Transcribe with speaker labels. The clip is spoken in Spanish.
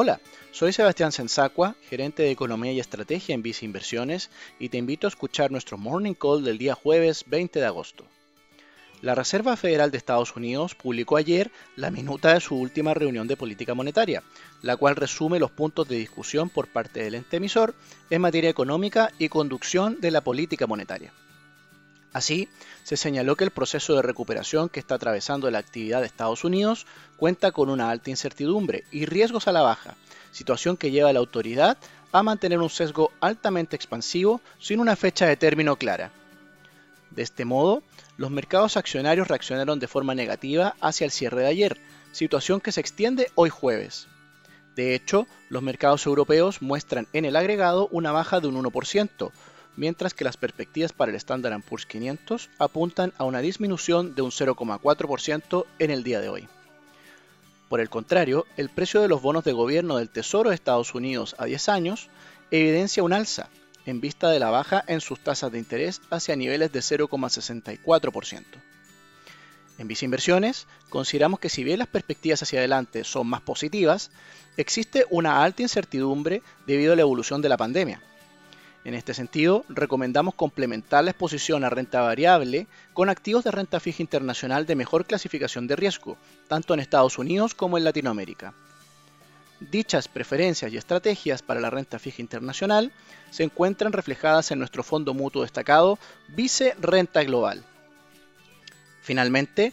Speaker 1: Hola, soy Sebastián Sensacua, gerente de Economía y Estrategia en Vice Inversiones, y te invito a escuchar nuestro Morning Call del día jueves 20 de agosto. La Reserva Federal de Estados Unidos publicó ayer la minuta de su última reunión de política monetaria, la cual resume los puntos de discusión por parte del ente emisor en materia económica y conducción de la política monetaria. Así, se señaló que el proceso de recuperación que está atravesando la actividad de Estados Unidos cuenta con una alta incertidumbre y riesgos a la baja, situación que lleva a la autoridad a mantener un sesgo altamente expansivo sin una fecha de término clara. De este modo, los mercados accionarios reaccionaron de forma negativa hacia el cierre de ayer, situación que se extiende hoy jueves. De hecho, los mercados europeos muestran en el agregado una baja de un 1%, mientras que las perspectivas para el Standard Poor's 500 apuntan a una disminución de un 0,4% en el día de hoy. Por el contrario, el precio de los bonos de gobierno del Tesoro de Estados Unidos a 10 años evidencia un alza en vista de la baja en sus tasas de interés hacia niveles de 0,64%. En Viceinversiones, consideramos que si bien las perspectivas hacia adelante son más positivas, existe una alta incertidumbre debido a la evolución de la pandemia, en este sentido, recomendamos complementar la exposición a renta variable con activos de renta fija internacional de mejor clasificación de riesgo, tanto en Estados Unidos como en Latinoamérica. Dichas preferencias y estrategias para la renta fija internacional se encuentran reflejadas en nuestro fondo mutuo destacado Vice Renta Global. Finalmente,